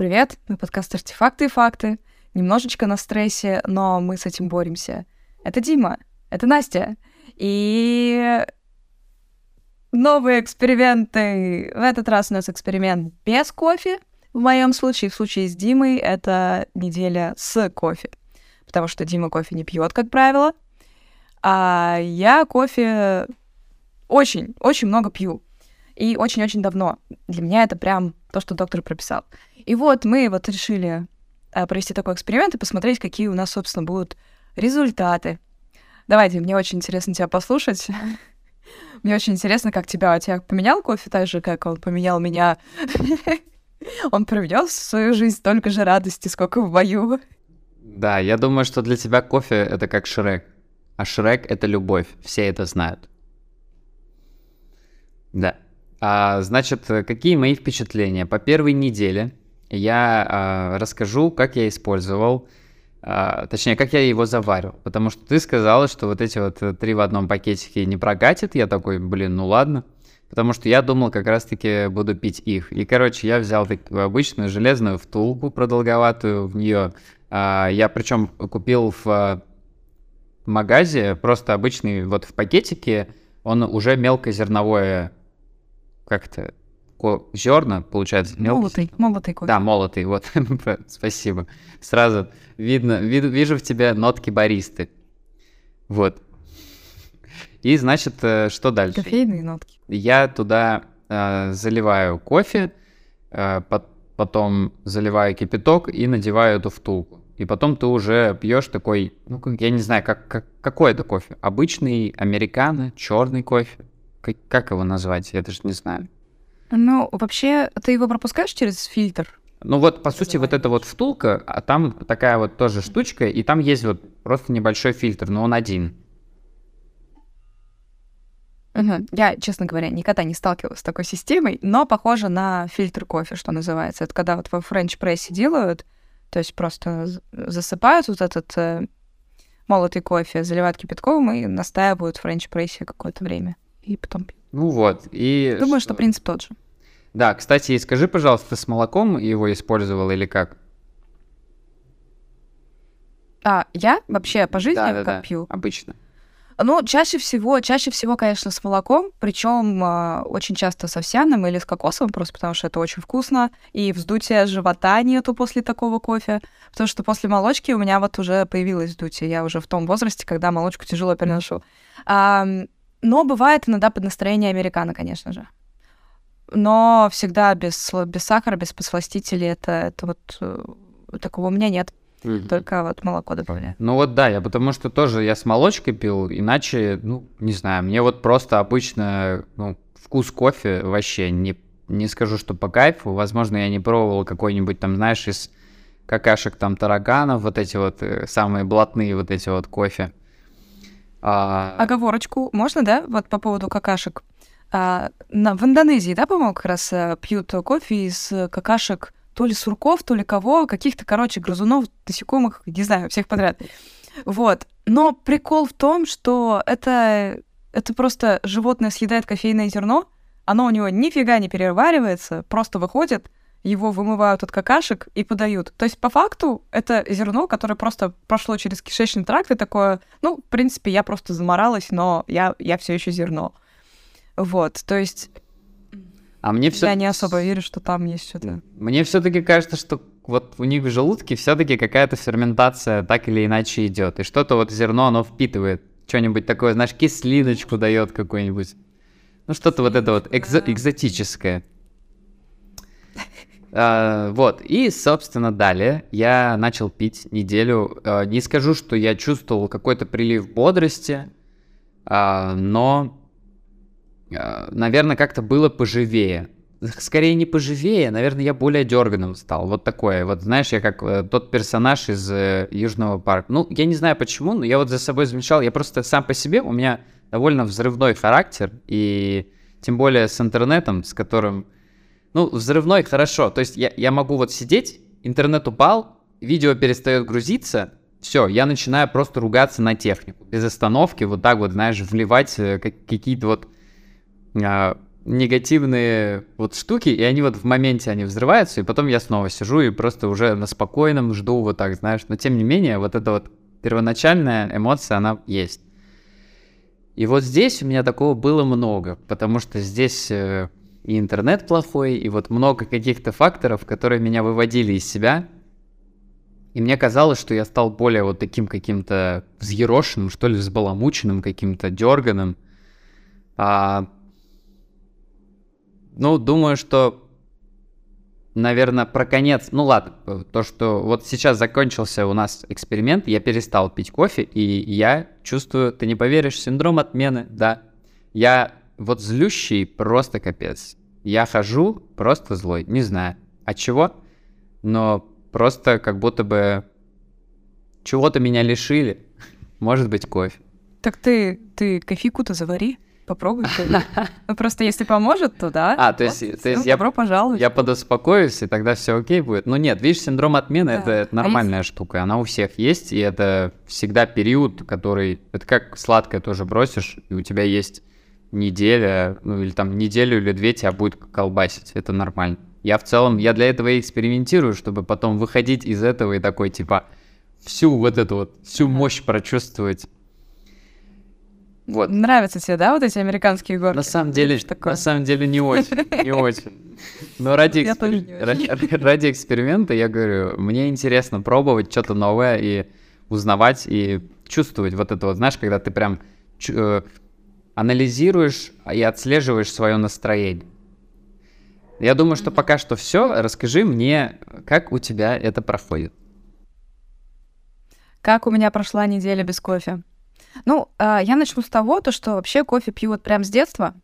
Привет, мы подкаст «Артефакты и факты». Немножечко на стрессе, но мы с этим боремся. Это Дима, это Настя. И новые эксперименты. В этот раз у нас эксперимент без кофе. В моем случае, в случае с Димой, это неделя с кофе. Потому что Дима кофе не пьет, как правило. А я кофе очень, очень много пью. И очень-очень давно. Для меня это прям то, что доктор прописал. И вот мы вот решили э, провести такой эксперимент и посмотреть, какие у нас, собственно, будут результаты. Давайте, мне очень интересно тебя послушать. Мне очень интересно, как тебя, тебя поменял кофе так же, как он поменял меня. Он привнес свою жизнь столько же радости, сколько в мою. Да, я думаю, что для тебя кофе — это как Шрек. А Шрек — это любовь. Все это знают. Да. А, значит, какие мои впечатления? По первой неделе я а, расскажу, как я использовал, а, точнее, как я его заварил. Потому что ты сказала, что вот эти вот три в одном пакетике не прокатит. Я такой, блин, ну ладно. Потому что я думал, как раз-таки буду пить их. И, короче, я взял такую обычную железную втулку продолговатую в нее. А, я причем купил в магазе просто обычный вот в пакетике. Он уже мелкозерновое как-то зерна, получается, мелкий. Молотый, молотый кофе. Да, молотый, вот, спасибо. Сразу видно, вид, вижу в тебе нотки баристы. Вот. И, значит, э, что дальше? Кофейные нотки. Я туда э, заливаю кофе, э, по потом заливаю кипяток и надеваю эту втулку. И потом ты уже пьешь такой, ну, я не знаю, как, как, какой это кофе? Обычный американо, черный кофе? Как, как его назвать? Я даже не знаю. Ну, вообще, ты его пропускаешь через фильтр? Ну вот, по сути, вот эта вот втулка, а там такая вот тоже штучка, и там есть вот просто небольшой фильтр, но он один. Угу. Я, честно говоря, никогда не сталкивалась с такой системой, но похоже на фильтр кофе, что называется. Это когда вот во френч-прессе делают, то есть просто засыпают вот этот э, молотый кофе, заливают кипятком и настаивают в френч-прессе какое-то время. И потом пьют. Ну вот, и... Думаю, что принцип тот же. Да, кстати, скажи, пожалуйста, ты с молоком его использовал или как? А, я вообще по жизни да, да, как да, пью? Обычно. Ну, чаще всего, чаще всего, конечно, с молоком, причем э, очень часто с овсяным или с кокосовым, просто потому что это очень вкусно, и вздутия живота нету после такого кофе, потому что после молочки у меня вот уже появилось вздутие, я уже в том возрасте, когда молочку тяжело переношу. А, но бывает иногда под настроение американо, конечно же. Но всегда без, без сахара, без подсластителей, это, это вот э, такого у меня нет. Mm-hmm. Только вот молоко добавляю. Ну вот да, я потому что тоже я с молочкой пил, иначе, ну, не знаю, мне вот просто обычно ну, вкус кофе вообще не, не скажу, что по кайфу. Возможно, я не пробовал какой-нибудь там, знаешь, из какашек там тараганов, вот эти вот э, самые блатные вот эти вот кофе. А... Оговорочку можно, да, вот по поводу какашек? А, на, в Индонезии, да, по-моему, как раз а, пьют кофе из какашек то ли сурков, то ли кого, каких-то, короче, грызунов, насекомых, не знаю, всех подряд. Вот. Но прикол в том, что это, это просто животное съедает кофейное зерно, оно у него нифига не переваривается, просто выходит, его вымывают от какашек и подают. То есть, по факту, это зерно, которое просто прошло через кишечный тракт и такое, ну, в принципе, я просто заморалась, но я, я все еще зерно. Вот, то есть а мне все... Я не особо верю, что там есть что-то. Мне все-таки кажется, что вот у них в желудке все-таки какая-то ферментация так или иначе идет. И что-то вот зерно, оно впитывает. Что-нибудь такое, знаешь, кислиночку дает какой-нибудь. Ну, что-то вот это вот экзо- экзотическое. Uh, вот, и, собственно, далее я начал пить неделю. Uh, не скажу, что я чувствовал какой-то прилив бодрости, uh, но а, наверное, как-то было поживее. Скорее не поживее, наверное, я более дерганым стал. Вот такое. Вот знаешь, я как э, тот персонаж из э, Южного парка. Ну, я не знаю почему, но я вот за собой замечал. Я просто сам по себе, у меня довольно взрывной характер. И тем более с интернетом, с которым... Ну, взрывной хорошо. То есть я, я могу вот сидеть, интернет упал, видео перестает грузиться, все, я начинаю просто ругаться на технику. Без остановки, вот так вот, знаешь, вливать э, какие-то вот а, негативные вот штуки, и они вот в моменте они взрываются, и потом я снова сижу и просто уже на спокойном жду вот так, знаешь. Но тем не менее, вот эта вот первоначальная эмоция, она есть. И вот здесь у меня такого было много, потому что здесь э, и интернет плохой, и вот много каких-то факторов, которые меня выводили из себя. И мне казалось, что я стал более вот таким каким-то взъерошенным, что ли, взбаламученным, каким-то дерганым. А, ну, думаю, что, наверное, про конец... Ну ладно, то, что вот сейчас закончился у нас эксперимент, я перестал пить кофе, и я чувствую, ты не поверишь, синдром отмены, да. Я вот злющий просто капец. Я хожу просто злой, не знаю от чего, но просто как будто бы чего-то меня лишили. Может быть, кофе. Так ты, ты кофейку-то завари, попробуй. Ну, просто если поможет, то да. А, то есть, то есть я, добро пожаловать. я подуспокоюсь, и тогда все окей будет. Ну нет, видишь, синдром отмены это А нормальная штука, она у всех есть, и это всегда период, который... Это как сладкое тоже бросишь, и у тебя есть неделя, ну или там неделю или две тебя будет колбасить, это нормально. Я в целом, я для этого и экспериментирую, чтобы потом выходить из этого и такой, типа, всю вот эту вот, всю мощь прочувствовать. Вот. Нравятся тебе, да, вот эти американские горки? На самом деле, такое? на самом деле не очень, не очень. Но ради, экспер- ради, ради эксперимента, я говорю, мне интересно пробовать что-то новое и узнавать и чувствовать вот это вот, знаешь, когда ты прям э, анализируешь и отслеживаешь свое настроение. Я думаю, что пока что все. Расскажи мне, как у тебя это проходит. Как у меня прошла неделя без кофе? Ну, а, я начну с того, то, что вообще кофе пью вот прям с детства.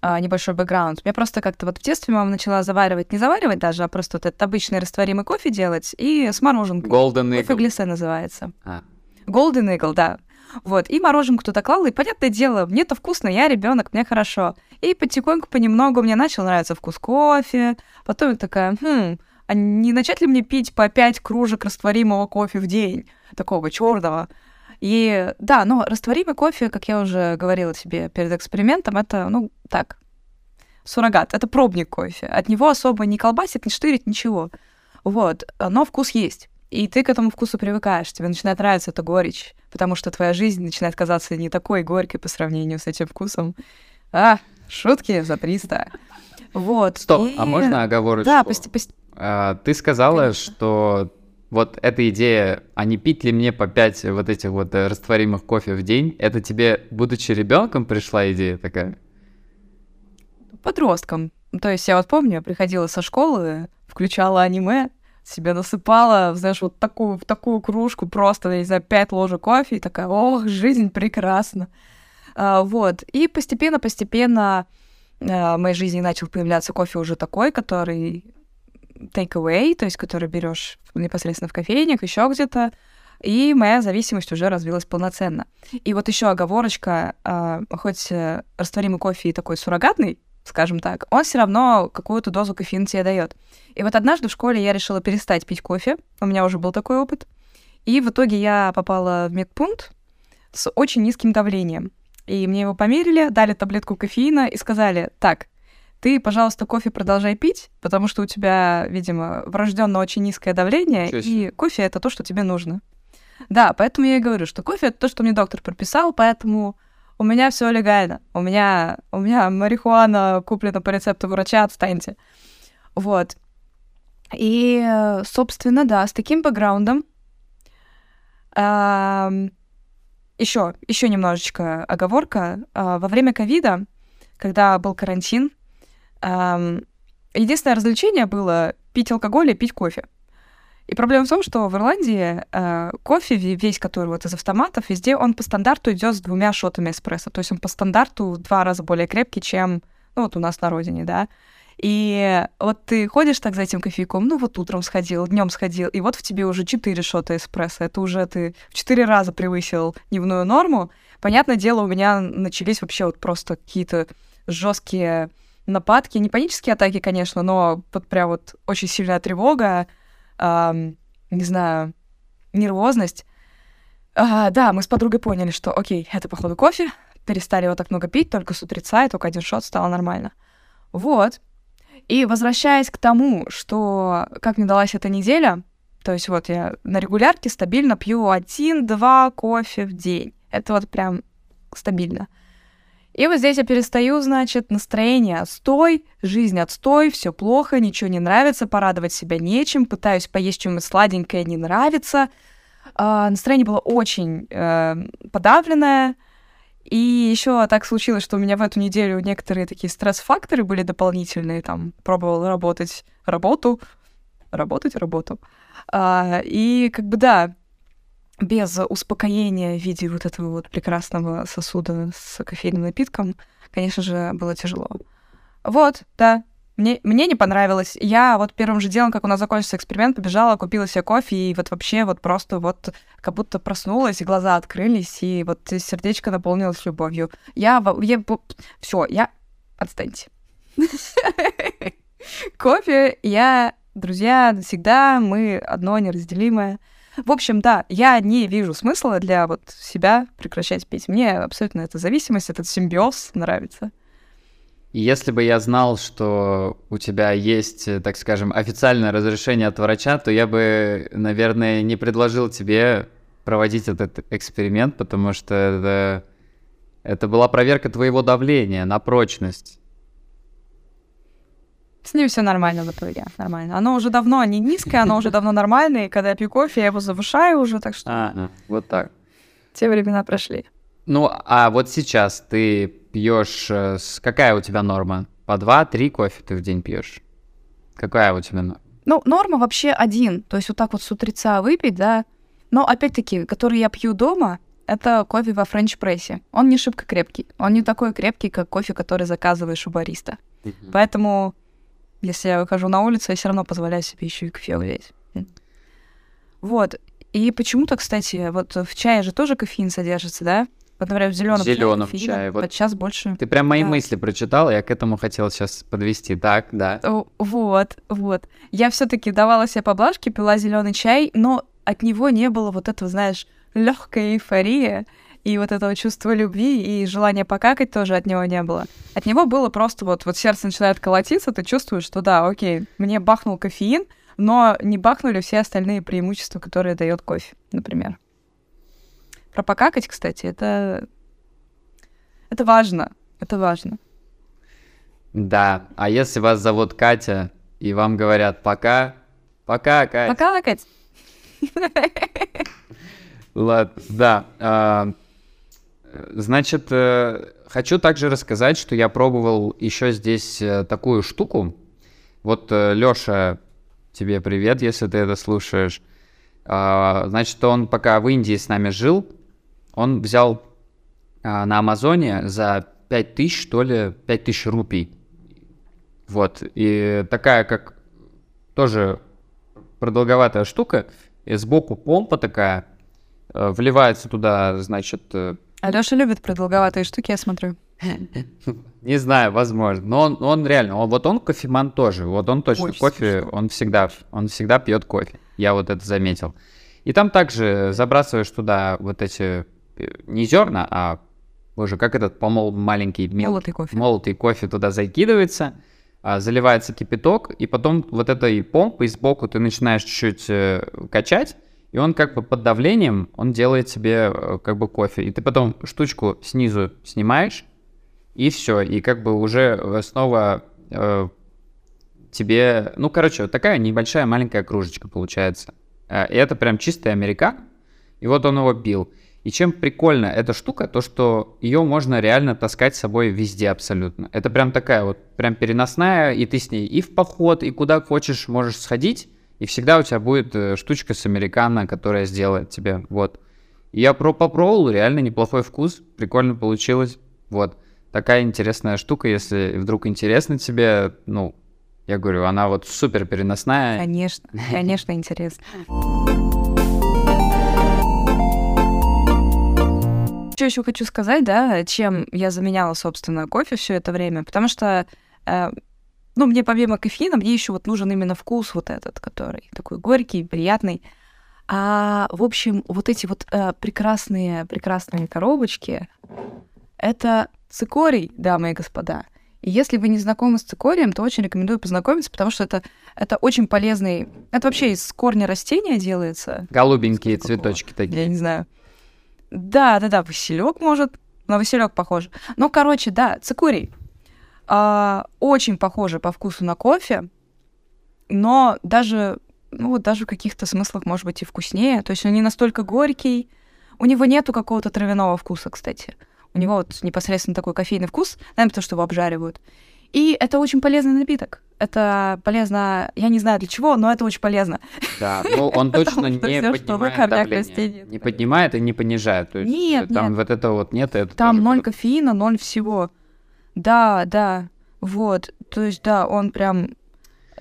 А, Небольшой бэкграунд. Мне просто как-то вот в детстве мама начала заваривать, не заваривать даже, а просто вот этот обычный растворимый кофе делать и с мороженкой. Golden Кофе Eagle. глиссе называется. А, Golden Eagle, да. Вот, и мороженку туда клала, и, понятное дело, мне-то вкусно, я ребенок, мне хорошо. И потихоньку, понемногу мне начал нравиться вкус кофе. Потом я такая, хм, а не начать ли мне пить по 5 кружек растворимого кофе в день? Такого черного. И да, но растворимый кофе, как я уже говорила тебе перед экспериментом, это, ну, так, суррогат, это пробник кофе. От него особо не колбасит, не штырит, ничего. Вот, но вкус есть. И ты к этому вкусу привыкаешь, тебе начинает нравиться эта горечь, потому что твоя жизнь начинает казаться не такой горькой по сравнению с этим вкусом. А, шутки за 300. Вот. Стоп, и- а можно оговорочку? Да, пости- пости- А, ты сказала, Конечно. что вот эта идея, а не пить ли мне по 5 вот этих вот э, растворимых кофе в день, это тебе, будучи ребенком, пришла идея такая? подростком. То есть я вот помню, я приходила со школы, включала аниме, себе насыпала, знаешь, вот такую, в такую кружку просто, не знаю, пять ложек кофе, и такая, ох, жизнь прекрасна. А, вот. И постепенно-постепенно а, в моей жизни начал появляться кофе уже такой, который take away, то есть который берешь непосредственно в кофейнях, еще где-то, и моя зависимость уже развилась полноценно. И вот еще оговорочка, а, хоть э, растворимый кофе и такой суррогатный, скажем так, он все равно какую-то дозу кофеина тебе дает. И вот однажды в школе я решила перестать пить кофе, у меня уже был такой опыт, и в итоге я попала в медпункт с очень низким давлением. И мне его померили, дали таблетку кофеина и сказали, так, ты, пожалуйста, кофе продолжай пить, потому что у тебя, видимо, врожденно очень низкое давление, себе. и кофе это то, что тебе нужно. Да, поэтому я и говорю, что кофе это то, что мне доктор прописал, поэтому у меня все легально. У меня, у меня марихуана куплена по рецепту врача, отстаньте. Вот. И, собственно, да, с таким бэкграундом еще, еще немножечко оговорка. А, Во время ковида, когда был карантин, единственное развлечение было пить алкоголь и пить кофе. И проблема в том, что в Ирландии э, кофе ве- весь, который вот из автоматов, везде он по стандарту идет с двумя шотами эспрессо. То есть он по стандарту в два раза более крепкий, чем ну, вот у нас на родине, да. И вот ты ходишь так за этим кофейком, ну вот утром сходил, днем сходил, и вот в тебе уже 4 шота эспрессо. Это уже ты в 4 раза превысил дневную норму. Понятное дело, у меня начались вообще вот просто какие-то жесткие нападки, не панические атаки, конечно, но вот прям вот очень сильная тревога, не знаю, нервозность. А, да, мы с подругой поняли, что окей, это походу кофе, перестали его так много пить, только с утреца, и только один шот стало нормально. Вот. И возвращаясь к тому, что как мне далась эта неделя, то есть вот я на регулярке стабильно пью один-два кофе в день. Это вот прям стабильно. И вот здесь я перестаю, значит, настроение отстой, жизнь отстой, все плохо, ничего не нравится, порадовать себя нечем, пытаюсь поесть что-нибудь сладенькое, не нравится. А, настроение было очень э, подавленное. И еще так случилось, что у меня в эту неделю некоторые такие стресс-факторы были дополнительные. Там пробовал работать работу, работать работу. А, и как бы да, без успокоения в виде вот этого вот прекрасного сосуда с кофейным напитком, конечно же, было тяжело. Вот, да, мне, мне не понравилось. Я вот первым же делом, как у нас закончился эксперимент, побежала, купила себе кофе, и вот вообще вот просто вот как будто проснулась, и глаза открылись, и вот сердечко наполнилось любовью. Я... я все, я... Отстаньте. Кофе я... Друзья, всегда мы одно неразделимое. В общем, да, я не вижу смысла для вот себя прекращать пить. Мне абсолютно эта зависимость, этот симбиоз нравится. Если бы я знал, что у тебя есть, так скажем, официальное разрешение от врача, то я бы, наверное, не предложил тебе проводить этот эксперимент, потому что это, это была проверка твоего давления на прочность. С ним все нормально в итоге, нормально. Оно уже давно не низкое, оно уже давно нормальное, и когда я пью кофе, я его завышаю уже, так что... А, вот так. Те времена прошли. Ну, а вот сейчас ты пьешь... Э, какая у тебя норма? По два-три кофе ты в день пьешь? Какая у тебя норма? Ну, норма вообще один. То есть вот так вот с утреца выпить, да. Но опять-таки, который я пью дома, это кофе во френч-прессе. Он не шибко крепкий. Он не такой крепкий, как кофе, который заказываешь у бариста. Поэтому если я выхожу на улицу, я все равно позволяю себе еще и кофе взять. Вот. И почему-то, кстати, вот в чае же тоже кофеин содержится, да? Вот, например, в зеленом, зеленом чае, чае. Вот сейчас больше. Ты прям мои да. мысли прочитал, я к этому хотел сейчас подвести. Так, да. Вот, вот. Я все-таки давала себе поблажки, пила зеленый чай, но от него не было вот этого, знаешь, легкой эйфории и вот этого чувства любви и желания покакать тоже от него не было. От него было просто вот, вот сердце начинает колотиться, ты чувствуешь, что да, окей, мне бахнул кофеин, но не бахнули все остальные преимущества, которые дает кофе, например. Про покакать, кстати, это... Это важно. Это важно. Да. А если вас зовут Катя, и вам говорят «пока», «пока, Катя». «Пока, Катя». Ладно, да. Значит, э, хочу также рассказать, что я пробовал еще здесь э, такую штуку. Вот, э, Лёша, тебе привет, если ты это слушаешь. А, значит, он пока в Индии с нами жил, он взял а, на Амазоне за 5000, что ли, 5000 рупий. Вот, и такая, как тоже продолговатая штука, и сбоку помпа такая, вливается туда, значит, Алёша любит продолговатые штуки, я смотрю. Не знаю, возможно. Но он, он реально, он, вот он кофеман тоже. Вот он точно Очень кофе, смешно. он всегда, он всегда пьет кофе. Я вот это заметил. И там также забрасываешь туда вот эти э, не зерна, а боже, как этот помол маленький мел... молотый кофе. Молотый кофе туда закидывается, а, заливается кипяток, и потом вот этой помпой сбоку ты начинаешь чуть-чуть э, качать, и он как бы под давлением, он делает себе э, как бы кофе. И ты потом штучку снизу снимаешь, и все. И как бы уже снова э, тебе... Ну, короче, вот такая небольшая маленькая кружечка получается. Э, и это прям чистый американ. И вот он его бил. И чем прикольно эта штука, то что ее можно реально таскать с собой везде абсолютно. Это прям такая вот, прям переносная, и ты с ней и в поход, и куда хочешь можешь сходить. И всегда у тебя будет э, штучка с американо, которая сделает тебе. Вот. И я про попробовал, реально неплохой вкус, прикольно получилось. Вот. Такая интересная штука, если вдруг интересно тебе, ну, я говорю, она вот супер переносная. Конечно, конечно, интересно. Что еще хочу сказать, да, чем я заменяла, собственно, кофе все это время, потому что э, ну, мне помимо кофеина, мне еще вот нужен именно вкус вот этот, который такой горький, приятный. А, в общем, вот эти вот э, прекрасные, прекрасные коробочки, это цикорий, дамы и господа. И если вы не знакомы с цикорием, то очень рекомендую познакомиться, потому что это, это очень полезный... Это вообще из корня растения делается. Голубенькие цветочки такие. Я не знаю. Да, да, да, василек может, на василек похож. Ну, короче, да, цикорий. А, очень похоже по вкусу на кофе, но даже, ну, вот даже в каких-то смыслах, может быть, и вкуснее. То есть он не настолько горький. У него нету какого-то травяного вкуса, кстати. У него вот непосредственно такой кофейный вкус, наверное, потому что его обжаривают. И это очень полезный напиток. Это полезно, я не знаю для чего, но это очень полезно. Да, ну он точно не поднимает давление. Не поднимает и не понижает. То есть нет, там вот это вот нет. Там ноль кофеина, ноль всего. Да, да, вот. То есть, да, он прям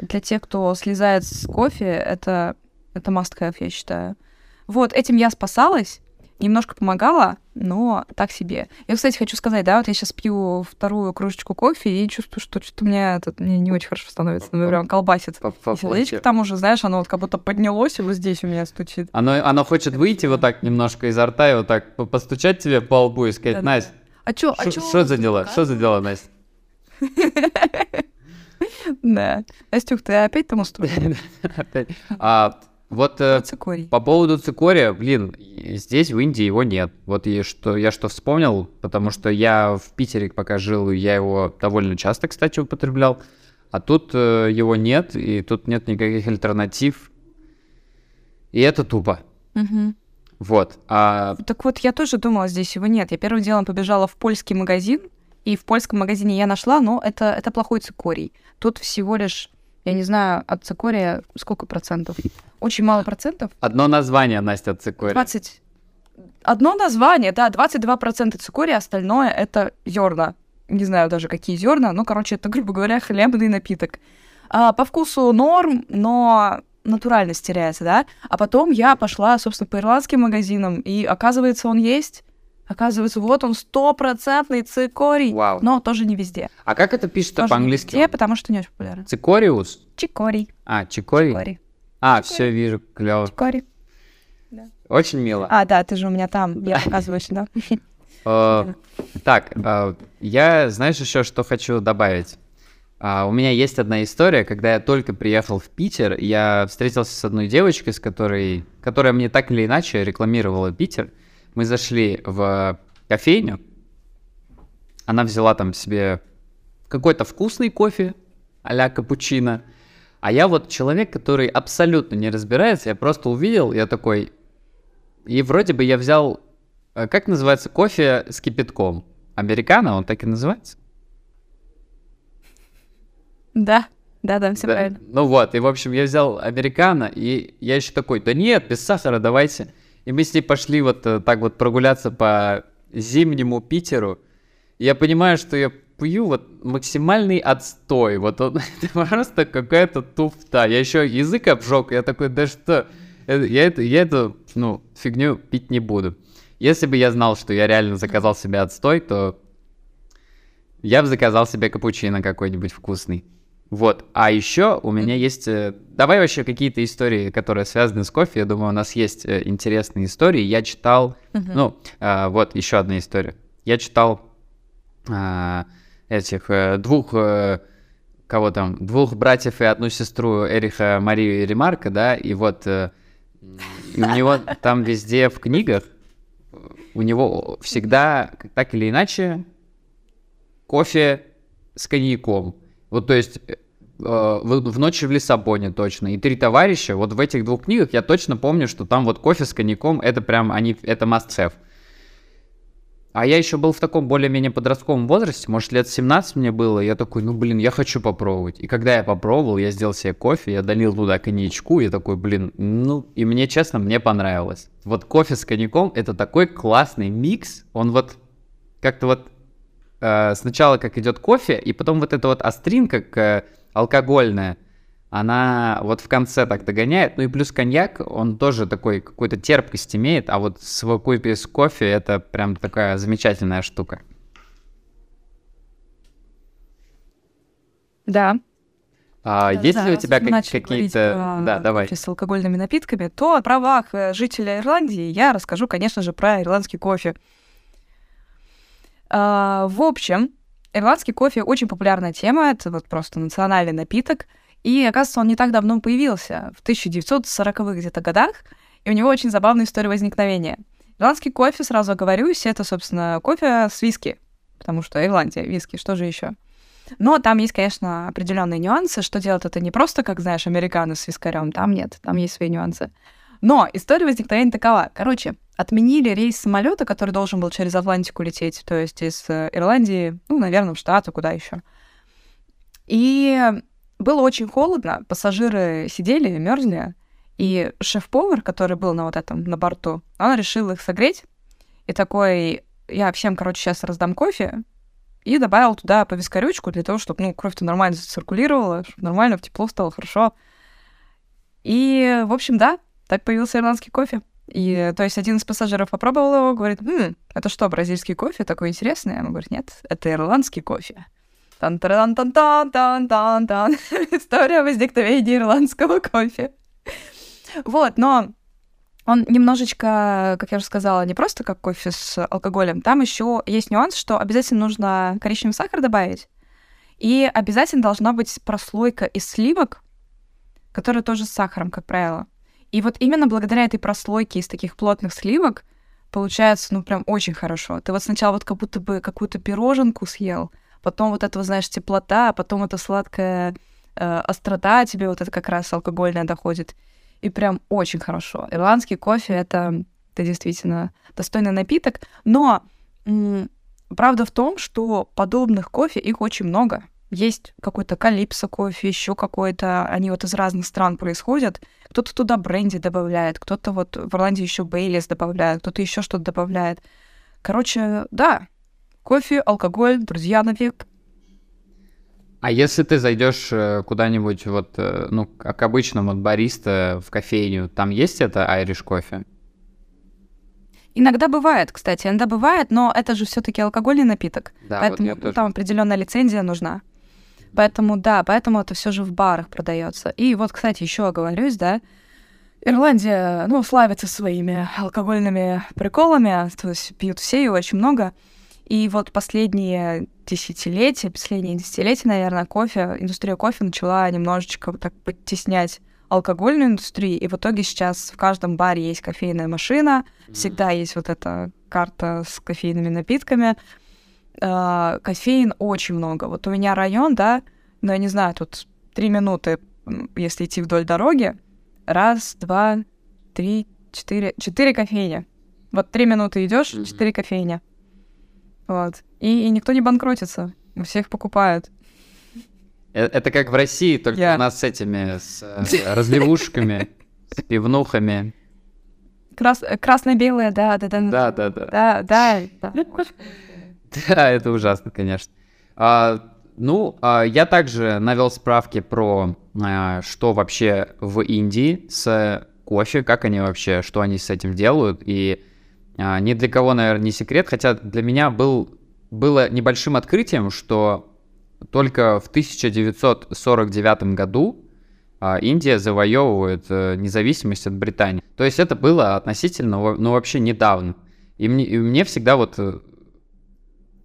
для тех, кто слезает с кофе, это, это must have, я считаю. Вот, этим я спасалась, немножко помогала, но так себе. Я, кстати, хочу сказать, да, вот я сейчас пью вторую кружечку кофе и чувствую, что что-то у меня тут мне не очень хорошо становится, ну, прям колбасит. Сердечко там уже, знаешь, оно вот как будто поднялось и вот здесь у меня стучит. Оно, оно хочет выйти вот так немножко изо рта и вот так постучать тебе по лбу и сказать, Настя, а чё, а чё? Что за дела? Что за дела, Настя? Да. Настюх, ты опять там устроил? Опять. А вот э, по поводу цикория, блин, здесь в Индии его нет. Вот и что я что вспомнил, потому что я в Питере пока жил, я его довольно часто, кстати, употреблял. А тут э, его нет, и тут нет никаких альтернатив. И это тупо. Угу. Вот. А... Так вот, я тоже думала, здесь его нет. Я первым делом побежала в польский магазин, и в польском магазине я нашла, но это, это плохой цикорий. Тут всего лишь я не знаю, от цикория сколько процентов? Очень мало процентов. Одно название, Настя, от цикория. 20. Одно название, да, 22% цикория, остальное это зерна. Не знаю даже, какие зерна, но, короче, это, грубо говоря, хлебный напиток. А, по вкусу норм, но натуральность теряется, да? А потом я пошла, собственно, по ирландским магазинам, и оказывается, он есть. Оказывается, вот он стопроцентный цикорий, Вау. но тоже не везде. А как это пишется по-английски? Везде, потому что не очень популярно. Цикориус? Чикорий. А, чикорий? Чикорий. А, все вижу, клево. Чикорий. Да. Очень мило. А, да, ты же у меня там, я показываю сюда. Э, так, э, я, знаешь, еще что хочу добавить? Uh, у меня есть одна история, когда я только приехал в Питер, я встретился с одной девочкой, с которой, которая мне так или иначе рекламировала Питер. Мы зашли в кофейню, она взяла там себе какой-то вкусный кофе а-ля капучино, а я вот человек, который абсолютно не разбирается, я просто увидел, я такой... И вроде бы я взял... Э, как называется кофе с кипятком? Американо, он так и называется? Да, да, да, все да. правильно. Ну вот, и в общем я взял американо, и я еще такой, да нет, без сахара давайте. И мы с ней пошли вот э, так вот прогуляться по зимнему Питеру. И я понимаю, что я пью вот максимальный отстой. Вот он, это просто какая-то туфта. Я еще язык обжег, я такой, да что? Э, я, это, я эту, ну, фигню пить не буду. Если бы я знал, что я реально заказал себе отстой, то я бы заказал себе капучино какой-нибудь вкусный. Вот. А еще у меня есть... Э, давай вообще какие-то истории, которые связаны с кофе. Я думаю, у нас есть э, интересные истории. Я читал... Uh-huh. Ну, а, вот еще одна история. Я читал а, этих э, двух... Кого там? Двух братьев и одну сестру Эриха Марию и Ремарка, да? И вот... И у него там везде в книгах у него всегда, так или иначе, кофе с коньяком. Вот, то есть, э, в, в «Ночи в Лиссабоне» точно. И «Три товарища», вот в этих двух книгах я точно помню, что там вот кофе с коньяком, это прям, они, это must-have. А я еще был в таком более-менее подростковом возрасте, может, лет 17 мне было, я такой, ну, блин, я хочу попробовать. И когда я попробовал, я сделал себе кофе, я долил туда коньячку, и такой, блин, ну, и мне, честно, мне понравилось. Вот кофе с коньяком — это такой классный микс, он вот как-то вот э, сначала как идет кофе, и потом вот эта вот остринка э, алкогольная, она вот в конце так догоняет. Ну и плюс коньяк, он тоже такой какой-то терпкость имеет, а вот совокупе с кофе это прям такая замечательная штука. Да. А, да, есть да, ли у тебя как, какие-то... Да, давай. С алкогольными напитками, то о правах э, жителя Ирландии я расскажу, конечно же, про ирландский кофе. А, в общем, ирландский кофе очень популярная тема, это вот просто национальный напиток, и, оказывается, он не так давно появился, в 1940-х где-то годах, и у него очень забавная история возникновения. Ирландский кофе, сразу оговорюсь, это, собственно, кофе с виски, потому что Ирландия, виски, что же еще? Но там есть, конечно, определенные нюансы, что делать это не просто, как, знаешь, американо с вискарем, там нет, там есть свои нюансы. Но история возникновения такова. Короче, отменили рейс самолета, который должен был через Атлантику лететь, то есть из э, Ирландии, ну, наверное, в Штаты, куда еще. И было очень холодно, пассажиры сидели, мерзли, и шеф-повар, который был на вот этом, на борту, он решил их согреть, и такой, я всем, короче, сейчас раздам кофе, и добавил туда по вискарючку для того, чтобы, ну, кровь-то нормально циркулировала, чтобы нормально, в тепло стало хорошо. И, в общем, да, так появился ирландский кофе. И, то есть, один из пассажиров попробовал его, говорит, «Хм, это что, бразильский кофе такой интересный? Он говорит, нет, это ирландский кофе. тан тан тан тан тан тан тан История возникновения ирландского кофе. Вот, но он немножечко, как я уже сказала, не просто как кофе с алкоголем. Там еще есть нюанс, что обязательно нужно коричневый сахар добавить. И обязательно должна быть прослойка из сливок, которая тоже с сахаром, как правило. И вот именно благодаря этой прослойке из таких плотных сливок получается, ну, прям очень хорошо. Ты вот сначала вот как будто бы какую-то пироженку съел, потом вот этого, знаешь, теплота, а потом эта сладкая э, острота тебе вот это как раз алкогольная доходит и прям очень хорошо. Ирландский кофе — это, это действительно достойный напиток, но правда в том, что подобных кофе их очень много. Есть какой-то калипсо кофе, еще какой-то, они вот из разных стран происходят. Кто-то туда бренди добавляет, кто-то вот в Ирландии еще Бейлис добавляет, кто-то еще что-то добавляет. Короче, да, кофе, алкоголь, друзья на век. А если ты зайдешь э, куда-нибудь, вот, э, ну, как обычно, вот бариста в кофейню, там есть это айриш кофе? Иногда бывает, кстати, иногда бывает, но это же все-таки алкогольный напиток. Да, поэтому вот тоже... там определенная лицензия нужна. Поэтому, да, поэтому это все же в барах продается. И вот, кстати, еще оговорюсь, да, Ирландия, ну, славится своими алкогольными приколами, то есть пьют все и очень много. И вот последние десятилетия, последние десятилетия, наверное, кофе, индустрия кофе начала немножечко так подтеснять алкогольную индустрию, и в итоге сейчас в каждом баре есть кофейная машина, всегда есть вот эта карта с кофейными напитками. Uh, кофеин очень много. Вот у меня район, да, но я не знаю, тут три минуты, если идти вдоль дороги. Раз, два, три, четыре. Четыре кофейни. Вот три минуты идешь, четыре кофейни. Вот. И, и никто не банкротится. У всех покупают. Э, это как в России, только yeah. у нас с этими, с э, разливушками, с пивнухами. Крас... Красно-белые, да, да, да. Да, да, да. Да, да. Да, это ужасно, конечно. А, ну, а, я также навел справки про, а, что вообще в Индии с кофе, как они вообще, что они с этим делают, и а, ни для кого, наверное, не секрет, хотя для меня был, было небольшим открытием, что только в 1949 году а, Индия завоевывает э, независимость от Британии. То есть это было относительно, ну вообще недавно. И мне, и мне всегда вот э,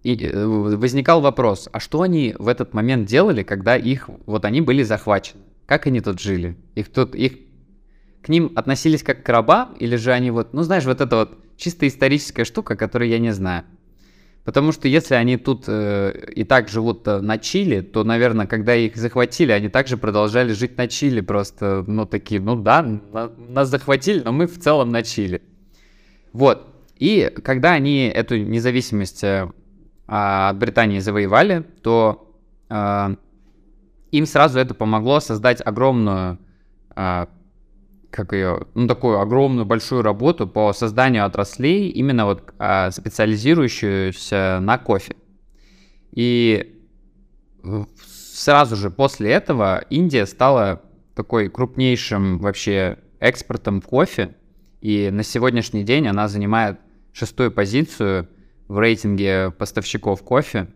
и э, возникал вопрос, а что они в этот момент делали, когда их, вот они были захвачены? Как они тут жили? Их тут, их, к ним относились как к рабам, или же они вот, ну знаешь, вот это вот чисто историческая штука, которую я не знаю. Потому что если они тут э, и так живут на Чили, то, наверное, когда их захватили, они также продолжали жить на Чили. Просто, ну, такие, ну да, на, нас захватили, но мы в целом на Чили. Вот. И когда они эту независимость э, от Британии завоевали, то э, им сразу это помогло создать огромную э, как ее, ну, такую огромную большую работу по созданию отраслей, именно вот а, специализирующуюся на кофе. И сразу же после этого Индия стала такой крупнейшим вообще экспортом кофе, и на сегодняшний день она занимает шестую позицию в рейтинге поставщиков кофе.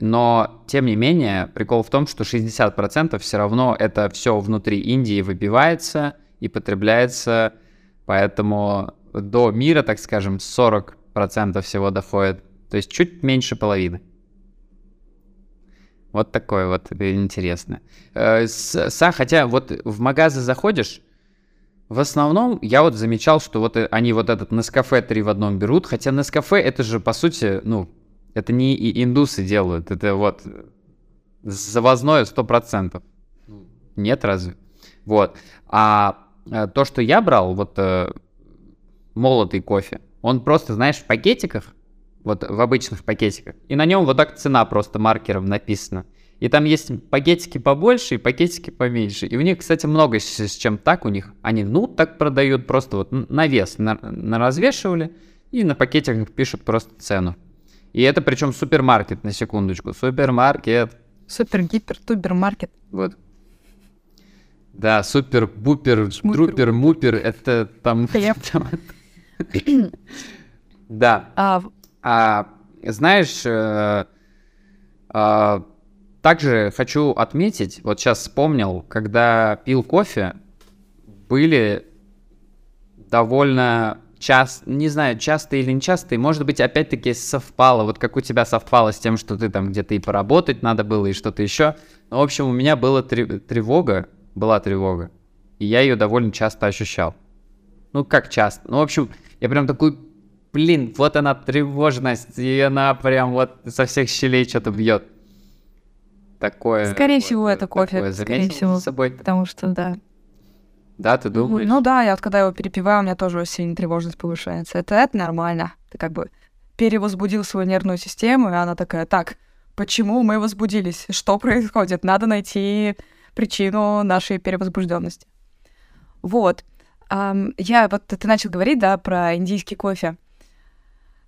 Но, тем не менее, прикол в том, что 60% все равно это все внутри Индии выбивается, и потребляется, поэтому до мира, так скажем, 40% всего доходит, то есть чуть меньше половины. Вот такое вот интересно. Э, с, хотя вот в магазы заходишь, в основном я вот замечал, что вот э, они вот этот Нескафе 3 в одном берут, хотя Нескафе это же по сути, ну, это не индусы делают, это вот завозное 100%. Нет разве? Вот. А э, то, что я брал, вот молотый кофе, он просто, знаешь, в пакетиках, вот в обычных пакетиках. И на нем вот так цена просто маркером написана. И там есть пакетики побольше и пакетики поменьше. И у них, кстати, много с, чем так у них. Они, ну, так продают, просто вот на вес на, на развешивали, и на пакетиках пишут просто цену. И это причем супермаркет, на секундочку. Супермаркет. Супер-гипер-тубер-маркет. Вот. Да, супер-бупер, трупер-мупер, это там... там да. А, а, знаешь, э, а, также хочу отметить, вот сейчас вспомнил, когда пил кофе, были довольно часто, не знаю, часто или нечасто, и может быть опять-таки совпало, вот как у тебя совпало с тем, что ты там где-то и поработать надо было, и что-то еще. Ну, в общем, у меня была тревога, была тревога, и я ее довольно часто ощущал. Ну, как часто? Ну, в общем, я прям такой блин, вот она тревожность, и она прям вот со всех щелей что-то бьет. Такое. Скорее вот, всего, это кофе. Такое скорее всего. С собой. Потому что, да. Да, ты думаешь? Ну, ну да, я вот когда его перепиваю, у меня тоже очень тревожность повышается. Это, это нормально. Ты как бы перевозбудил свою нервную систему, и она такая, так, почему мы возбудились? Что происходит? Надо найти причину нашей перевозбужденности. Вот. Um, я вот ты начал говорить, да, про индийский кофе.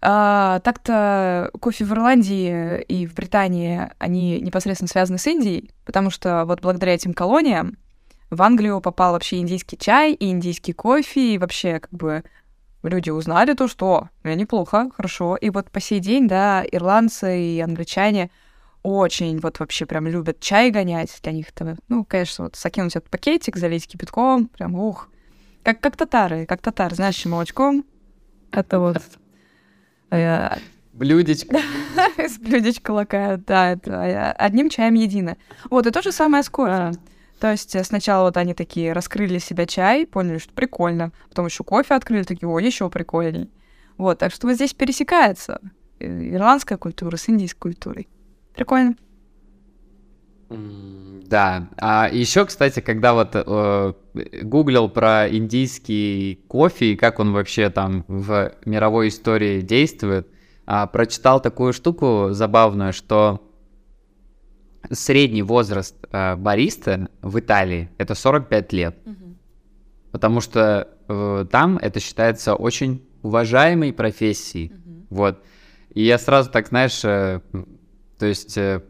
А, так-то кофе в Ирландии и в Британии, они непосредственно связаны с Индией, потому что вот благодаря этим колониям в Англию попал вообще индийский чай и индийский кофе, и вообще как бы люди узнали то, что ну, неплохо, хорошо. И вот по сей день, да, ирландцы и англичане очень вот вообще прям любят чай гонять. Для них это, ну, конечно, вот закинуть этот пакетик, залить кипятком, прям ух. Как, как татары, как татар, знаешь, молочком. Это вот блюдечко. С блюдечко лакают, да, это э, одним чаем едино. Вот, и то же самое с кофе. То есть э, сначала вот они такие раскрыли себя чай, поняли, что прикольно. Потом еще кофе открыли, такие, о, еще прикольней. Вот, так что вот здесь пересекается ирландская культура с индийской культурой. Прикольно. Да. А еще, кстати, когда вот э, гуглил про индийский кофе и как он вообще там в мировой истории действует, э, прочитал такую штуку забавную, что средний возраст э, бариста в Италии это 45 лет. Угу. Потому что э, там это считается очень уважаемой профессией. Угу. Вот. И я сразу так, знаешь, э, то есть э,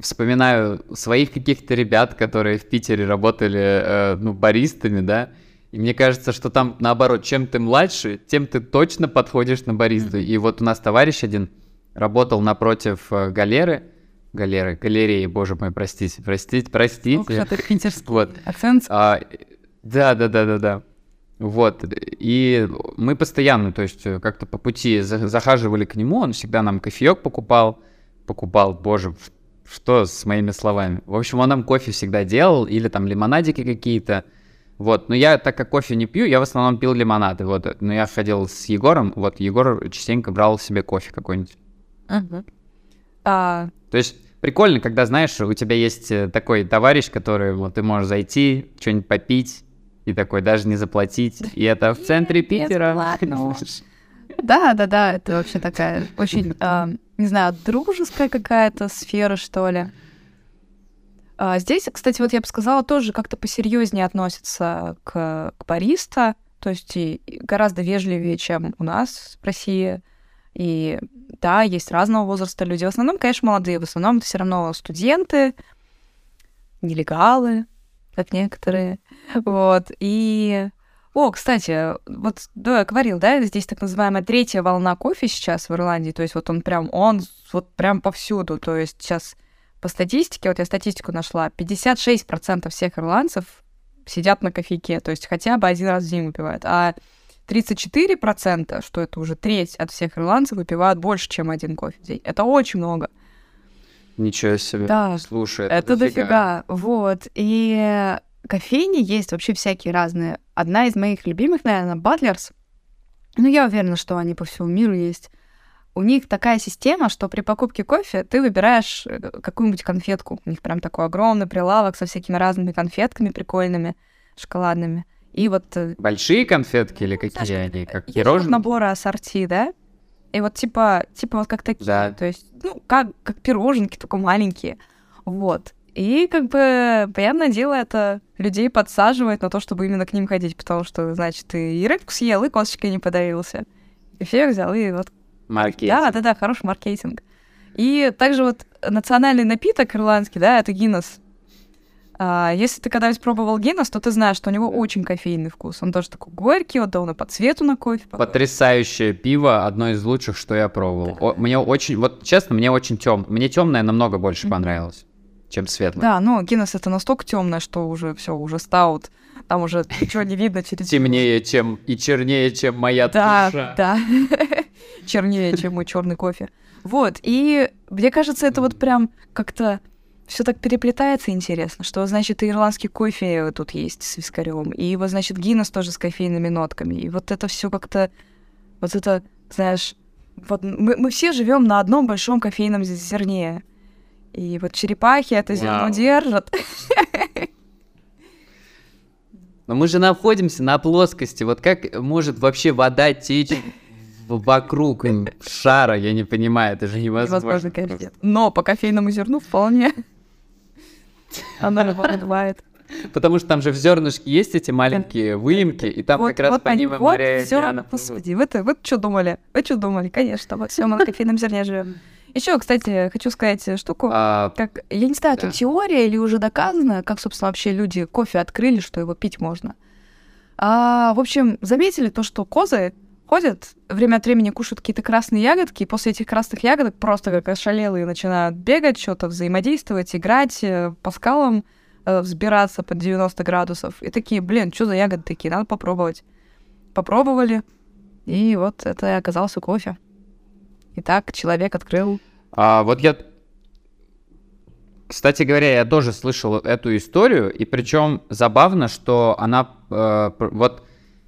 вспоминаю своих каких-то ребят, которые в Питере работали, э, ну, баристами, да, и мне кажется, что там, наоборот, чем ты младше, тем ты точно подходишь на баристу. И вот у нас товарищ один работал напротив э, галеры, галеры, галереи, боже мой, простите, простите, простите. Ох, что питерский вот. акцент. А, да, да, да, да, да. Вот, и мы постоянно, то есть э, как-то по пути захаживали к нему, он всегда нам кофеек покупал, покупал, боже, что с моими словами? В общем, он нам кофе всегда делал, или там лимонадики какие-то. Вот, но я, так как кофе не пью, я в основном пил лимонады, вот. Но я ходил с Егором, вот, Егор частенько брал себе кофе какой-нибудь. Uh-huh. А... То есть прикольно, когда, знаешь, у тебя есть э, такой товарищ, который, вот, ты можешь зайти, что-нибудь попить, и такой даже не заплатить, и это в центре Питера. Да, да, да, это вообще такая очень, э, не знаю, дружеская какая-то сфера, что ли. А здесь, кстати, вот я бы сказала, тоже как-то посерьезнее относятся к, к бариста, то есть и гораздо вежливее, чем у нас в России. И да, есть разного возраста люди. В основном, конечно, молодые. В основном это все равно студенты, нелегалы, как некоторые. Вот. И о, кстати, вот да, говорил, да, здесь так называемая третья волна кофе сейчас в Ирландии, то есть вот он прям, он вот прям повсюду, то есть сейчас по статистике, вот я статистику нашла, 56% всех ирландцев сидят на кофейке, то есть хотя бы один раз в день выпивают, а 34%, что это уже треть от всех ирландцев, выпивают больше, чем один кофе в день. Это очень много. Ничего себе. Да, Слушай, это, это дофига. Вот. И кофейни есть вообще всякие разные. Одна из моих любимых, наверное, Батлерс. Ну, я уверена, что они по всему миру есть. У них такая система, что при покупке кофе ты выбираешь э, какую-нибудь конфетку. У них прям такой огромный прилавок со всякими разными конфетками прикольными, шоколадными. И вот... Э, Большие конфетки или какие знаешь, они? Как пирожные? наборы ассорти, да? И вот типа, типа вот как такие. Да. То есть, ну, как, как пироженки, только маленькие. Вот. И как бы, понятное дело, это людей подсаживает на то, чтобы именно к ним ходить, потому что, значит, ты и рыбку съел, и косточкой не подавился. И всех взял, и вот... Маркетинг. Да, да, да, хороший маркетинг. И также вот национальный напиток ирландский, да, это Гиннес. А, если ты когда-нибудь пробовал Гиннес, то ты знаешь, что у него очень кофейный вкус. Он тоже такой горький, вот он и по цвету на кофе. Потрясающее пиво, одно из лучших, что я пробовал. Да. О, мне очень, вот честно, мне очень тем, мне темное намного больше mm-hmm. понравилось чем светлый. Да, но Гиннес это настолько темное, что уже все, уже стаут. Там уже ничего не видно через... Темнее, чем и чернее, чем моя да, душа. Да, чернее, чем мой черный кофе. Вот, и мне кажется, это вот прям как-то все так переплетается интересно, что, значит, и ирландский кофе тут есть с вискарем, и вот, значит, Гиннес тоже с кофейными нотками, и вот это все как-то, вот это, знаешь, вот мы, мы все живем на одном большом кофейном зерне, и вот черепахи это зерно держат. Но мы же находимся на плоскости. Вот как может вообще вода течь вокруг шара? Я не понимаю, это же невозможно. Невозможно, конечно. Но по кофейному зерну вполне она бывает. Потому что там же в зернышке есть эти маленькие выемки, и там вот, как раз вот по ним вот моря зерна. Господи, вы, вы что думали? Вы что думали? Конечно, во всем на кофейном зерне живем. Еще, кстати, хочу сказать штуку. А, как, я не знаю, да. это теория или уже доказано, как, собственно, вообще люди кофе открыли, что его пить можно. А, в общем, заметили то, что козы ходят, время от времени кушают какие-то красные ягодки, и после этих красных ягодок просто как ошалелые начинают бегать, что-то взаимодействовать, играть э, по скалам, э, взбираться под 90 градусов. И такие, блин, что за ягоды такие, надо попробовать. Попробовали, и вот это и оказался кофе. Итак, человек открыл. А, вот я... Кстати говоря, я тоже слышал эту историю, и причем забавно, что она... Э, вот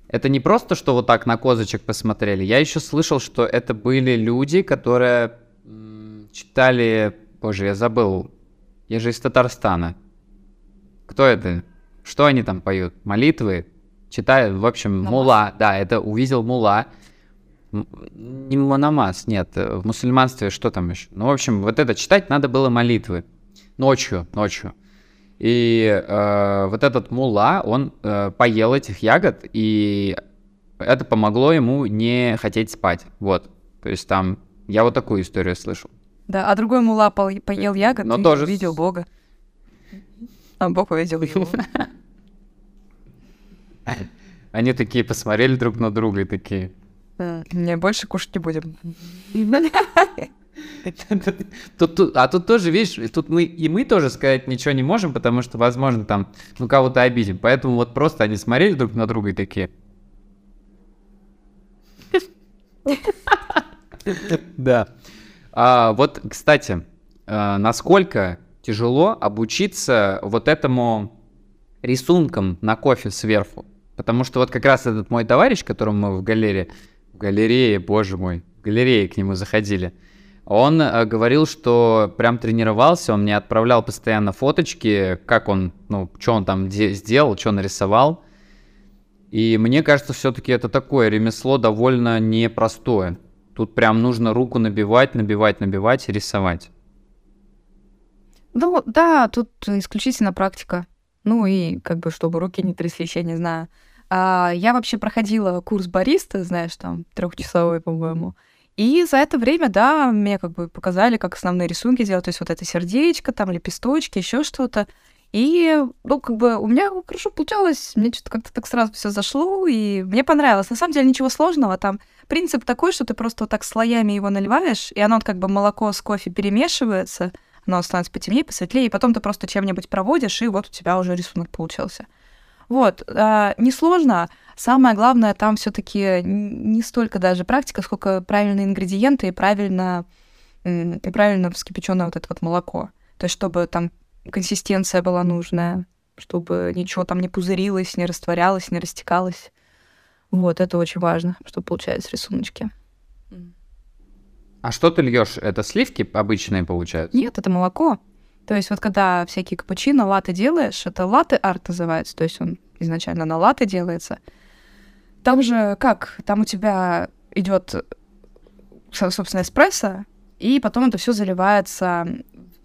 это не просто, что вот так на козочек посмотрели. Я еще слышал, что это были люди, которые читали... Боже, я забыл. Я же из Татарстана. Кто это? Что они там поют? Молитвы? Читают, в общем, Намаз. мула. Да, это увидел мула. Не намаз, нет. В мусульманстве что там еще? Ну, в общем, вот это читать надо было молитвы. Ночью, ночью. И э, вот этот мула, он э, поел этих ягод, и это помогло ему не хотеть спать. Вот. То есть там, я вот такую историю слышал. Да, а другой мула по поел ягод Но и тоже... увидел Бога. А Бог увидел его. Они такие посмотрели друг на друга и такие, не, больше кушать не будем. Тут, тут, а тут тоже, видишь, тут мы и мы тоже сказать ничего не можем, потому что, возможно, там, ну, кого-то обидим. Поэтому вот просто они смотрели друг на друга и такие... Да. А, вот, кстати, а, насколько тяжело обучиться вот этому рисункам на кофе сверху? Потому что вот как раз этот мой товарищ, которому мы в галерее галерее, боже мой, в галерее к нему заходили. Он э, говорил, что прям тренировался, он мне отправлял постоянно фоточки, как он, ну, что он там сделал, что нарисовал. И мне кажется, все-таки это такое ремесло довольно непростое. Тут прям нужно руку набивать, набивать, набивать и рисовать. Ну, да, тут исключительно практика. Ну и как бы, чтобы руки не тряслись, я не знаю. А, я вообще проходила курс бариста, знаешь, там, трехчасовой, по-моему. И за это время, да, мне как бы показали, как основные рисунки делать, то есть вот это сердечко, там лепесточки, еще что-то. И, ну, как бы у меня хорошо получалось, мне что-то как-то так сразу все зашло, и мне понравилось. На самом деле ничего сложного, там принцип такой, что ты просто вот так слоями его наливаешь, и оно вот как бы молоко с кофе перемешивается, оно становится потемнее, посветлее, и потом ты просто чем-нибудь проводишь, и вот у тебя уже рисунок получился. Вот, э, несложно. Самое главное там все-таки не столько даже практика, сколько правильные ингредиенты и правильно м, правильно вскипяченное вот это вот молоко. То есть, чтобы там консистенция была нужная, чтобы ничего там не пузырилось, не растворялось, не растекалось. Вот, это очень важно, чтобы получались рисуночки. А что ты льешь? Это сливки обычные получаются? Нет, это молоко. То есть вот когда всякие капучино, латы делаешь, это латте-арт называется, то есть он изначально на латте делается. Там же как? Там у тебя идет, собственно, эспрессо, и потом это все заливается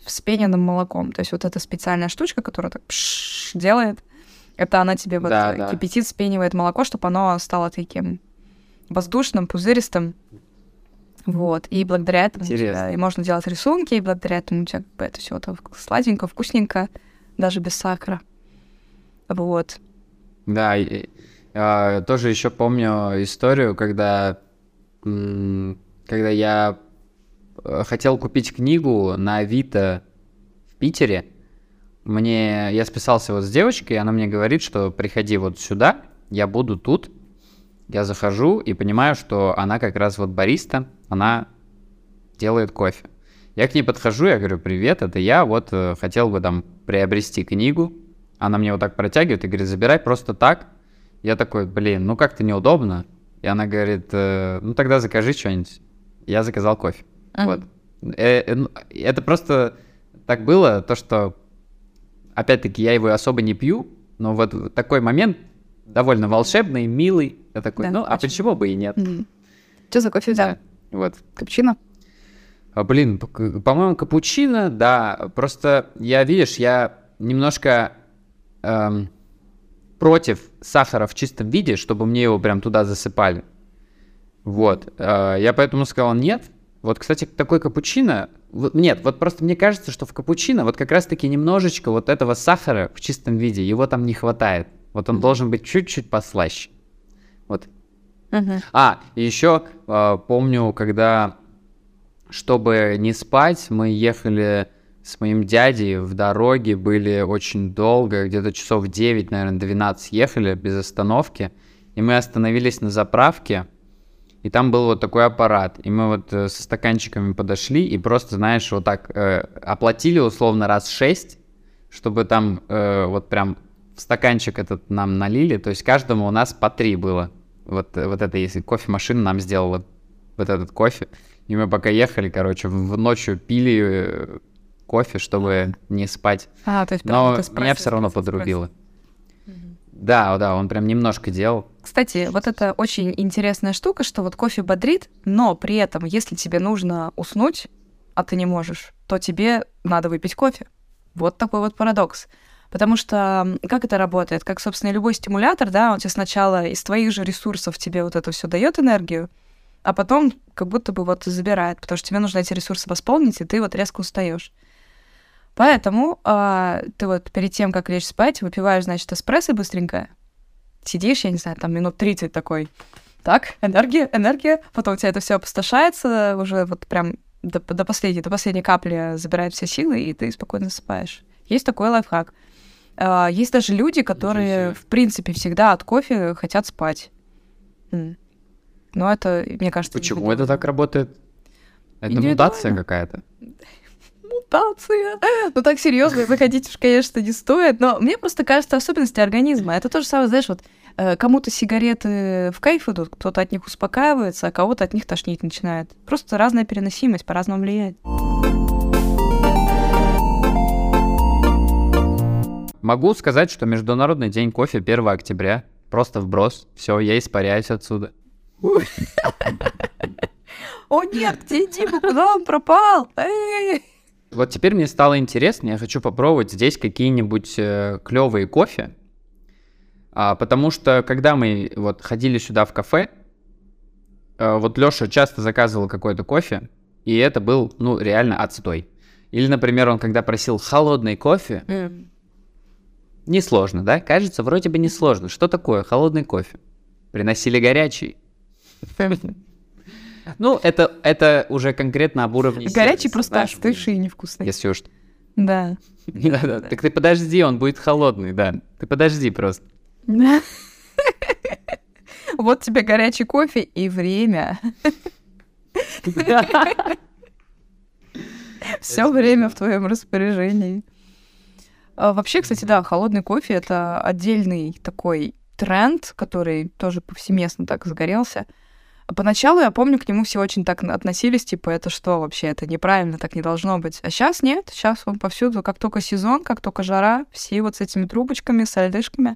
вспененным молоком. То есть вот эта специальная штучка, которая так пш делает, это она тебе вот Да, да. кипятит, спенивает молоко, чтобы оно стало таким воздушным, пузыристым. Вот. И благодаря этому Интересно. и можно делать рисунки, и благодаря этому у тебя как бы это все сладенько, вкусненько, даже без сахара. Вот. Да, и- а, тоже еще помню историю, когда, когда я э, хотел купить книгу на Авито в Питере. Мне, я списался вот с девочкой, и она мне говорит, что приходи вот сюда, я буду тут. Я захожу и понимаю, что она как раз вот бариста, она делает кофе. Я к ней подхожу, я говорю, привет, это я, вот э, хотел бы там приобрести книгу. Она мне вот так протягивает и говорит, забирай просто так. Я такой, блин, ну как-то неудобно. И она говорит, «Э, ну тогда закажи что-нибудь. Я заказал кофе. Вот. Э, э, ну, Это просто так было, то, что, опять-таки, я его особо не пью, но вот такой момент довольно волшебный, милый. Я такой, Да, ну, а очень. почему бы и нет? Что за кофе взял? Вот. Капучино? А, блин, по-моему, капучино, да. Просто я, видишь, я немножко эм, против сахара в чистом виде, чтобы мне его прям туда засыпали. Вот. Э, я поэтому сказал нет. Вот, кстати, такой капучино... вот- Нет, вот просто мне кажется, что в капучино вот как раз-таки немножечко вот этого сахара в чистом виде, его там не хватает. Вот он должен быть чуть-чуть послаще. Вот а, еще помню, когда, чтобы не спать, мы ехали с моим дядей в дороге, были очень долго, где-то часов 9, наверное, 12 ехали без остановки, и мы остановились на заправке, и там был вот такой аппарат, и мы вот э, со стаканчиками подошли и просто, знаешь, вот так э, оплатили условно раз 6, чтобы там э, вот прям в стаканчик этот нам налили, то есть каждому у нас по три было. Вот, вот это, если кофемашина нам сделала вот этот кофе, и мы пока ехали, короче, в, ночью пили э, кофе, чтобы не спать. А, то есть Но эспрессо, меня все равно подрубило. Да, да, он прям немножко делал. Кстати, вот это очень интересная штука, что вот кофе бодрит, но при этом, если тебе нужно уснуть, а ты не можешь, то тебе надо выпить кофе. Вот такой вот парадокс. Потому что как это работает? Как, собственно, любой стимулятор, да, он тебе сначала из твоих же ресурсов тебе вот это все дает энергию, а потом как будто бы вот забирает, потому что тебе нужно эти ресурсы восполнить, и ты вот резко устаешь. Поэтому а, ты вот перед тем, как лечь спать, выпиваешь, значит, эспрессо быстренько, сидишь, я не знаю, там минут 30 такой. Так, энергия, энергия. Потом у тебя это все опустошается, уже вот прям до, до последней, до последней капли забирает все силы, и ты спокойно засыпаешь. Есть такой лайфхак. А, Есть даже люди, которые, в принципе, всегда от кофе хотят спать. Но это, мне кажется... Почему это так работает? Это мутация какая-то. мутация. Ну так серьезно, заходить уж, конечно, не стоит. Но мне просто кажется особенности организма. Это то же самое, знаешь, вот э, кому-то сигареты в кайф идут, кто-то от них успокаивается, а кого-то от них тошнить начинает. Просто разная переносимость, по-разному влияет. Могу сказать, что Международный день кофе 1 октября. Просто вброс. Все, я испаряюсь отсюда. О нет, где Дима, куда он пропал? Вот теперь мне стало интересно, я хочу попробовать здесь какие-нибудь клевые кофе. А, потому что когда мы вот ходили сюда в кафе, э, вот Лёша часто заказывал какой-то кофе, и это был, ну, реально отстой. Или, например, он когда просил холодный кофе, М. несложно, да? Кажется, вроде бы несложно. Что такое холодный кофе? Приносили горячий. Ну, это, это уже конкретно об уровне Горячий сервиса, просто остывший и невкусный. Если уж... Да. Да-да, Так ты подожди, он будет холодный, да. Ты подожди просто. Вот тебе горячий кофе и время. Все время в твоем распоряжении. А, вообще, кстати, да, холодный кофе это отдельный такой тренд, который тоже повсеместно так загорелся. Поначалу, я помню, к нему все очень так относились, типа, это что вообще, это неправильно, так не должно быть. А сейчас нет, сейчас он повсюду, как только сезон, как только жара, все вот с этими трубочками, с льдышками.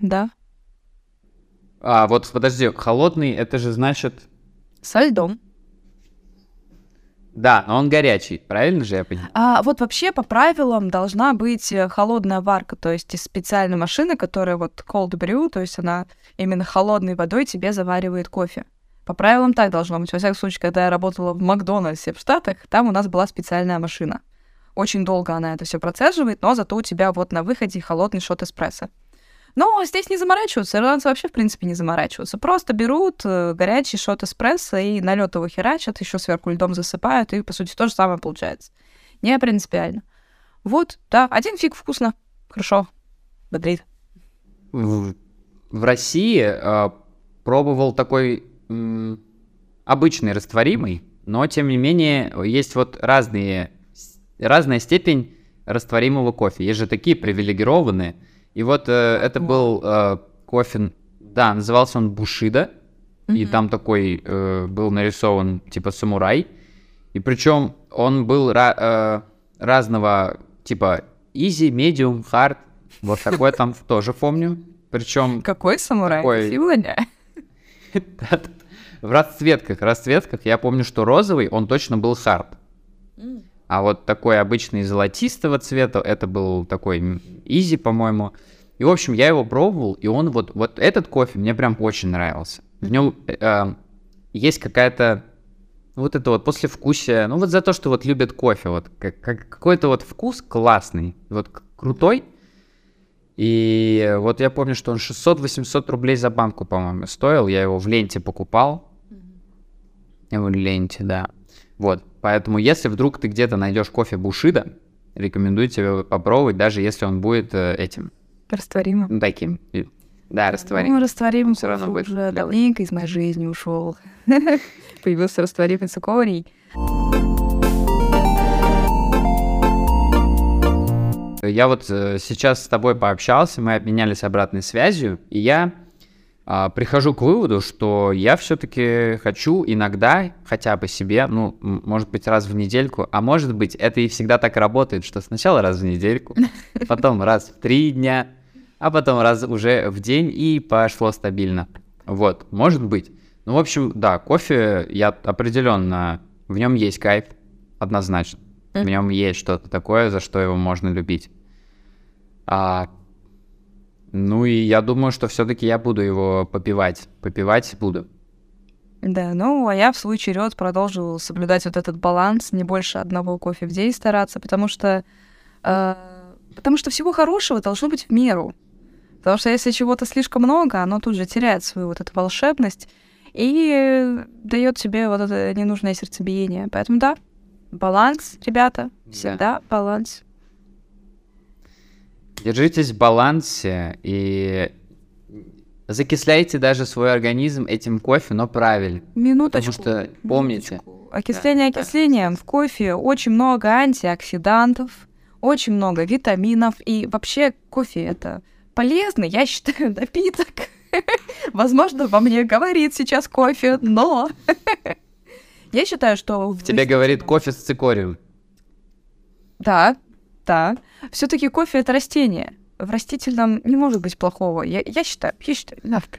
Да. А, вот подожди, холодный, это же значит... Со льдом. Да, но он горячий, правильно же я понимаю? А вот вообще по правилам должна быть э, холодная варка, то есть из специальной машины, которая вот cold brew, то есть она именно холодной водой тебе заваривает кофе. По правилам так должно быть. Во всяком случае, когда я работала в Макдональдсе в Штатах, там у нас была специальная машина. Очень долго она это все процеживает, но зато у тебя вот на выходе холодный шот эспрессо. Но здесь не заморачиваются, ирландцы вообще, в принципе, не заморачиваются. Просто берут э, горячий шот эспрессо и налет его херачат, еще сверху льдом засыпают, и, по сути, то же самое получается. Не принципиально. Вот, да, один фиг вкусно. Хорошо. Бодрит. В, в России э, пробовал такой м, обычный растворимый, но, тем не менее, есть вот разные, разная степень растворимого кофе. Есть же такие привилегированные – и вот э, это был э, кофе, да, назывался он Бушида, mm-hmm. и там такой э, был нарисован типа самурай, и причем он был ra- э, разного типа easy, medium, hard, вот такой там тоже помню, причем... Какой самурай? Такой... Сегодня? В расцветках, расцветках я помню, что розовый, он точно был hard. А вот такой обычный золотистого цвета, это был такой изи, по-моему. И, в общем, я его пробовал, и он вот, вот этот кофе мне прям очень нравился. В нем э, есть какая-то вот это вот послевкусие, ну вот за то, что вот любят кофе, вот как, как, какой-то вот вкус классный, вот крутой. И вот я помню, что он 600-800 рублей за банку, по-моему, стоил. Я его в ленте покупал. Mm-hmm. В ленте, да. Вот, поэтому если вдруг ты где-то найдешь кофе Бушида, рекомендую тебе попробовать, даже если он будет э, этим. Растворимым. Таким. Да, растворимым. Ну, растворимым все равно будет. Уже давненько из моей жизни ушел. Появился растворимый цикорий. Я вот э, сейчас с тобой пообщался, мы обменялись обратной связью, и я а, прихожу к выводу, что я все-таки хочу иногда хотя бы себе, ну, может быть, раз в недельку, а может быть, это и всегда так работает, что сначала раз в недельку, потом раз в три дня, а потом раз уже в день, и пошло стабильно. Вот, может быть. Ну, в общем, да, кофе я определенно, в нем есть кайф, однозначно. В нем есть что-то такое, за что его можно любить. А ну и я думаю, что все-таки я буду его попивать. Попивать буду. Да, ну а я в свой черед продолжу соблюдать вот этот баланс, не больше одного кофе в день стараться, потому что э, потому что всего хорошего должно быть в меру. Потому что если чего-то слишком много, оно тут же теряет свою вот эту волшебность и дает тебе вот это ненужное сердцебиение. Поэтому да, баланс, ребята, всегда да. баланс. Держитесь в балансе и закисляйте даже свой организм этим кофе, но правильно. Минуточку. Потому что помните. Минуточку. Окисление да, окислением. Да. В кофе очень много антиоксидантов, очень много витаминов. И вообще кофе это полезный, я считаю, напиток. Возможно, во мне говорит сейчас кофе, но я считаю, что... В тебе говорит кофе с цикорием. Да, да. Все-таки кофе это растение. В растительном не может быть плохого. Я, я считаю, я считаю, навка.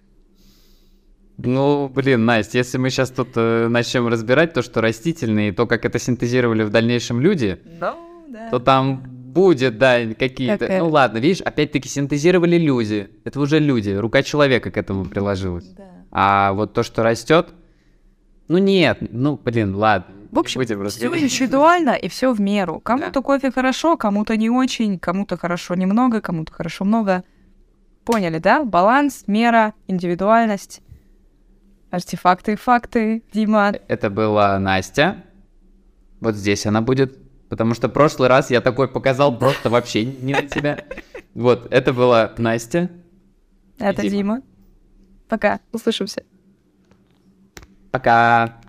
Ну, блин, Настя, если мы сейчас тут э, начнем разбирать то, что растительные, то, как это синтезировали в дальнейшем люди, no, да. то там будет, да, какие-то... Как... Ну ладно, видишь, опять-таки синтезировали люди. Это уже люди, рука человека к этому приложилась. Да. А вот то, что растет, ну нет, ну блин, ладно. В общем, все индивидуально и все в меру. Кому-то да. кофе хорошо, кому-то не очень, кому-то хорошо немного, кому-то хорошо много. Поняли, да? Баланс, мера, индивидуальность, артефакты и факты, Дима. Это была Настя. Вот здесь она будет. Потому что в прошлый раз я такой показал просто вообще не на тебя. Вот, это была Настя. Это Дима. Дима. Пока, услышимся. Пока.